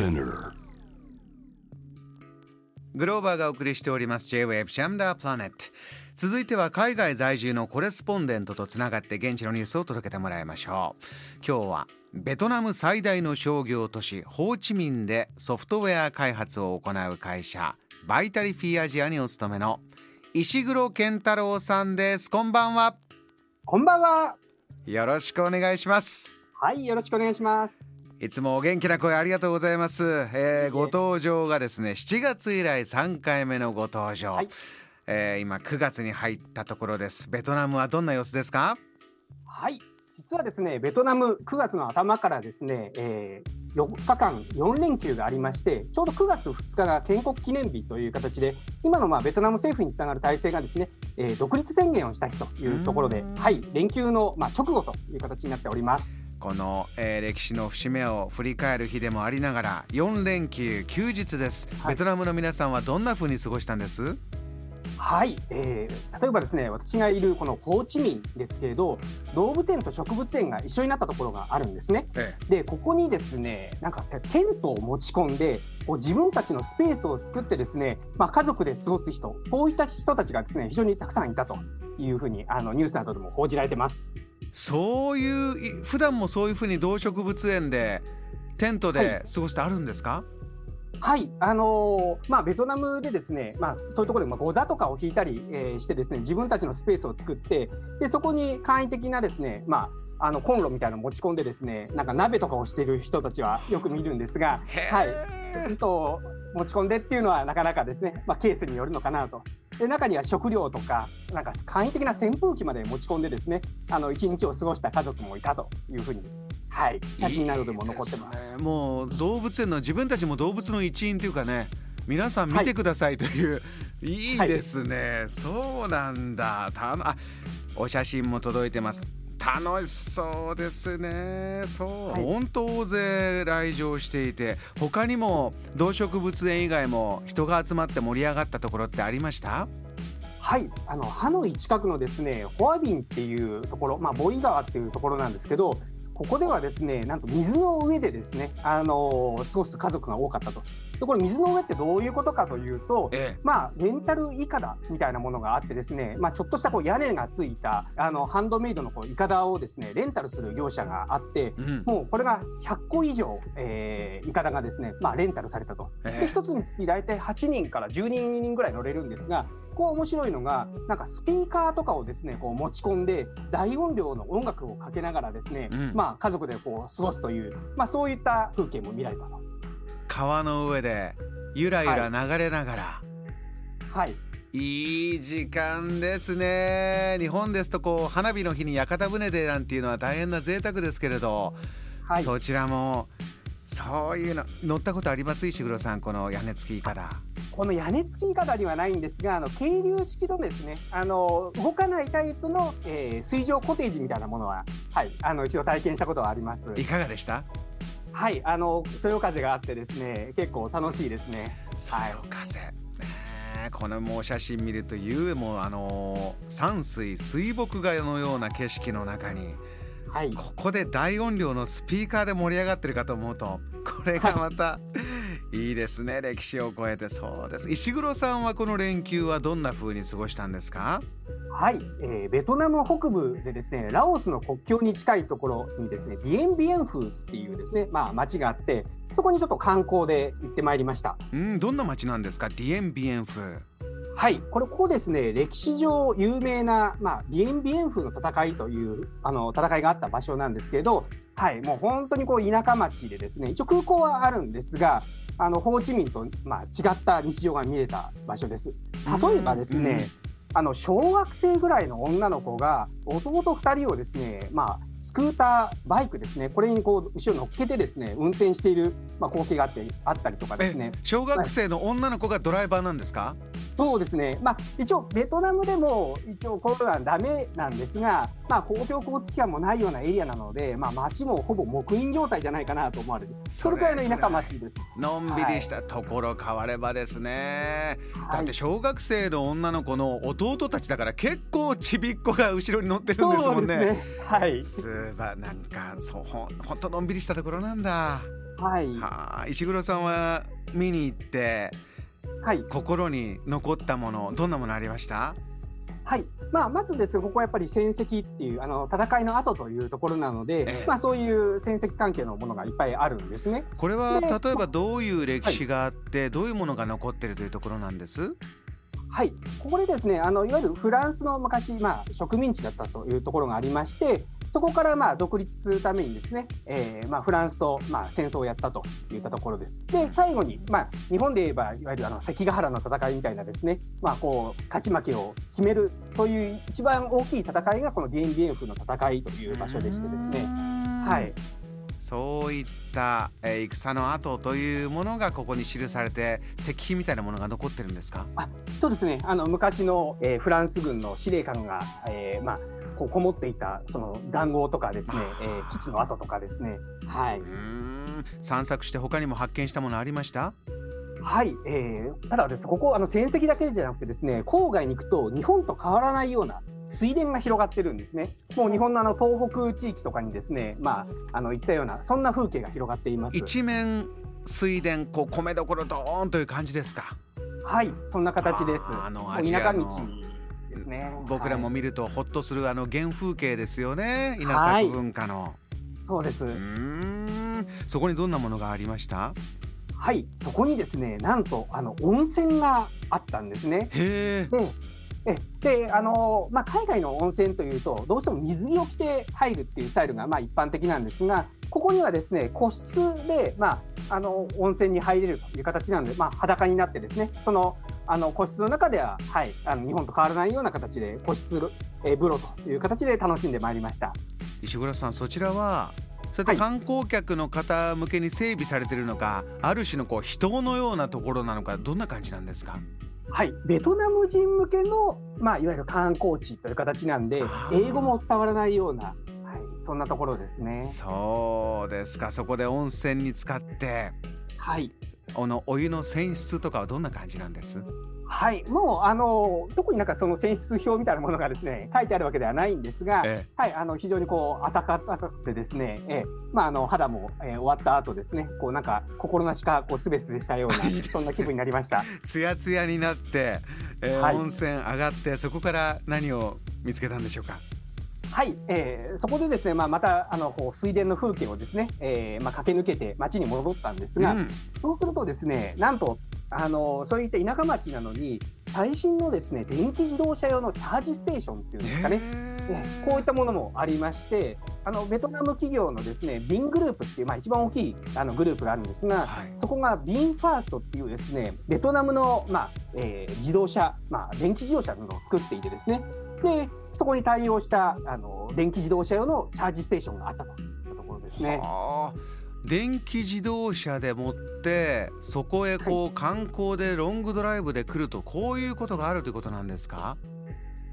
Spinner. グローバーがお送りしております J-Wave シャムダープラネット続いては海外在住のコレスポンデントとつながって現地のニュースを届けてもらいましょう。今日はベトナム最大の商業都市ホーチミンでソフトウェア開発を行う会社バイタリフィアジアにお勤めの石黒健太郎さんです。こんばんは。こんばんは。よろしくお願いします。はい、よろしくお願いします。いつもお元気な声ありがとうございます、えーご登場がですね7月以来3回目のご登場、はい。えー今9月に入ったところです。ベトナムはどんな様子ですか？はい、実はですね、ベトナム9月の頭からですね、えー4日間4連休がありまして、ちょうど9月2日が建国記念日という形で、今のまあベトナム政府につながる体制がですね、えー独立宣言をした日というところではい、連休のまあ直後という形になっております。この、えー歴史の節目を振り返る日でもありながら4連休休日です、はい。ベトナムの皆さんはどんな風に過ごしたんです？はい、えー例えばですね私がいるこのホーチミンですけれど動物園と植物園が一緒になったところがあるんですね。え。でここにですねなんかテントを持ち込んでこう自分たちのスペースを作ってですね、まあ、家族で過ごす人こういった人たちがですね非常にたくさんいたというふうにあのニュースなどでも報じられてます。そういうい普段もそういう風に動植物園でテントで過ごしてあるんですか、はい、あのーまあ、ベトナムでですね、まあ、そういうところでまあゴザとかを引いたり、えーしてですね自分たちのスペースを作ってでそこに簡易的なですね、まあ、あのコンロみたいなのを持ち込んでですねなんか鍋とかをしている人たちはよく見るんですが、はい、テントを持ち込んでっていうのはなかなかですね、まあ、ケースによるのかなと。で中には食料とかなんか簡易的な扇風機まで持ち込んでですねあの一日を過ごした家族もいたというふうに、はい、写真などでも残ってます。ね。もう動物園の自分たちも動物の一員というかね皆さん見てくださいという、い、いですね、そうなんだ。たのあお写真も届いてます楽しそうですね。そう、はい。本当大勢来場していて他にも動植物園以外も人が集まって盛り上がったところってありました？はい、あのハノイ近くのですねホアビンっていうところ、まあ、ボイ川っていうところなんですけどここではですねなんと水の上でですねあの過ごす家族が多かったと。でこれ水の上ってどういうことかというとええまあ、レンタルイカダみたいなものがあってですね、まあ、ちょっとしたこう屋根がついたあのハンドメイドのこうイカダをですねレンタルする業者があってうんもうこれが100個以上、えー、イカダがですね、まあ、レンタルされたと。えで一つにつき大体8人から12人ぐらい乗れるんですがこう面白いのがなんかスピーカーとかをですねこう持ち込んで大音量の音楽をかけながらですね、うん。まあ、家族でこう過ごすという、まあ、そういった風景も見られたと。川の上でゆらゆら流れながら、はい。いい時間ですね。日本ですとこう花火の日に屋形船でなんていうのは大変な贅沢ですけれど、はい。そちらもそういうの乗ったことあります？石黒さんこの屋根付きイカだ。この屋根付きいかだにはないんですがあの渓流式のですねあの動かないタイプの、えー水上コテージみたいなものは、はい、あの一度体験したことはあります。いかがでした？はい、あのそよ風があってですね結構楽しいですね。そよ風、ねえこのもう写真見るというもうあのー山水水墨画のような景色の中にはい、ここで大音量のスピーカーで盛り上がってるかと思うとこれがまた いいですね。歴史を超えてそうです。石黒さんはこの連休はどんな風に過ごしたんですか？はい、えーベトナム北部でですねラオスの国境に近いところにですねビエンビエンフっていうですねまあ町があってそこにちょっと観光で行ってまいりました。うんどんな街なんですか？ディエンビエンフはい、これここですね歴史上有名な、まあ、ビエンビエンフの戦いというあの戦いがあった場所なんですけど、はい、もう本当にこう田舎町でですね一応空港はあるんですがあのホーチミンと、まあ、違った日常が見れた場所です。例えばですうんね、あの小学生ぐらいの女の子が弟2人をですね、まあ、スクーターバイクですね。これにこう後ろ乗っけてですね運転している、まあ、光景があってあったりとかですね。え小学生の女の子がドライバーなんですか、そうですね、まあ、一応、ベトナムでも一応コロナはダメなんですが、まあ、公共交通機関もないようなエリアなので、まあ、街もほぼ木印状態じゃないかなと思われる、それくらいの田舎町です。のんびりしたところ変わればですね、だはい。って小学生の女の子の弟たちだから結構ちびっこが後ろに乗ってるんですもんね。そうですね。はい、すばなんかそうほんほんとのんびりしたところなんだ。はい、はあ石黒さんは見に行ってはい、心に残ったものどんなものありました？はい、まあ、まずですね、ここはやっぱり戦績っていう、あの戦いの後というところなので、ええ。まあ、そういう戦績関係のものがいっぱいあるんですね。これはで例えばどういう歴史があって、どういうものが残ってるというところなんです？はい、ここでですね、あのいわゆるフランスの昔、まあ、植民地だったというところがありまして、そこからまあ独立するためにですね、えーまあ、フランスとまあ戦争をやったといったところです。で、最後に、まあ、日本で言えば、いわゆるあの関ヶ原の戦いみたいなですね、まあ、こう勝ち負けを決める、そういう一番大きい戦いが、このディエンビエンフの戦いという場所でしてですね、はい、そういった、えー戦の後というものがここに記されて石碑みたいなものが残ってるんですか？あそうですね。あの昔の、えーフランス軍の司令官が、えーまあ、こうこもっていたその塹壕とかですね、えー基地の跡とかですね。はい。うーん。散策して他にも発見したものありました？はい、えーただですここあの戦績だけじゃなくてですね郊外に行くと日本と変わらないような水田が広がってるんですね。もう日本のあの東北地域とかにですね、まああの行ったようなそんな風景が広がっています。一面水田こう米どころドーンという感じですか？はい、そんな形です。あのアジアの田舎道ですね。僕らもはい見るとほっとするあの原風景ですよね稲はい作文化の、そうです。うーんそこにどんなものがありました？はい、そこにですね、なんとあの温泉があったんですね。へえで、えであのまあ、海外の温泉というと、どうしても水着を着て入るっていうスタイルがまあ一般的なんですが、ここにはですね個室で、まあ、あの温泉に入れるという形なんで、まあ、裸になってですね、そのあの個室の中では、はい、あの日本と変わらないような形で個室、えー風呂という形で楽しんでまいりました。石黒さんそちらはそうやって観光客の方向けに整備されてるのか、ある種のこう人のようなところなのかどんな感じなんですか？はい、ベトナム人向けの、まあ、いわゆる観光地という形なんで英語も伝わらないような、はい、そんなところですね。そうですか。そこで温泉に使ってはい。あのお湯の泉質とかはどんな感じなんです？はい、もうあの特になんかその泉質表みたいなものがですね書いてあるわけではないんですが、えはい、あの非常にこう暖かくてですね、ええ。まああの肌も、えー終わった後ですね、こうなんか心なしかこうすべすべしたようないいね。そんな気分になりました。つやつやになって、えーはい。温泉上がってそこから何を見つけたんでしょうか？はい、えーそこでですね、まあまたあのこう水田の風景をですね、えーまあ駆け抜けて町に戻ったんですが、うん。そうするとですね、なんとあのそういった田舎町なのに最新のですね電気自動車用のチャージステーションっていうんですかね。ねへーこういったものもありまして、あのベトナム企業のですねビングループっていう、まあ、一番大きいあのグループがあるんですが、はいそこがビンファーストっていうですねベトナムの、まあえー自動車、まあ、電気自動車などを作っていてですねでそこに対応したあの電気自動車用のチャージステーションがあったというところですね。はあ電気自動車でもってそこへこう観光でロングドライブで来るとこういうことがあるということなんですか？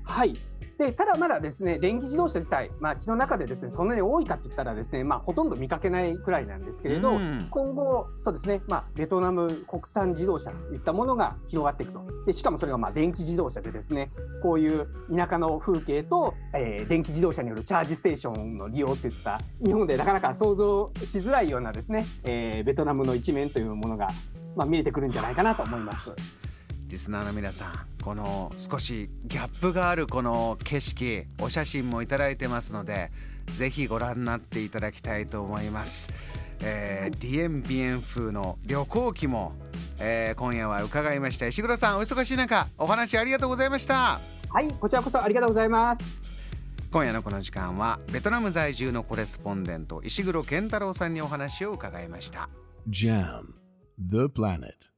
はいでただまだですね電気自動車自体、街の中でですねそんなに多いかって言ったらですね、まあ、ほとんど見かけないくらいなんですけれど、うん今後、そうですね、まあ、ベトナム国産自動車といったものが広がっていくと、でしかもそれがまあ電気自動車で、ですねこういう田舎の風景と、えー電気自動車によるチャージステーションの利用といった、日本でなかなか想像しづらいようなですね、えーベトナムの一面というものが、まあ、見えてくるんじゃないかなと思います。リスナーの皆さんこの少しギャップがあるこの景色お写真もいただいてますのでぜひご覧になっていただきたいと思います、えーディエンビエン風の旅行記も、えー今夜は伺いました石黒さんお忙しい中お話ありがとうございましたはい、こちらこそありがとうございます。今夜のこの時間はベトナム在住のコレスポンデント石黒健太郎さんにお話を伺いました Jam, the planet.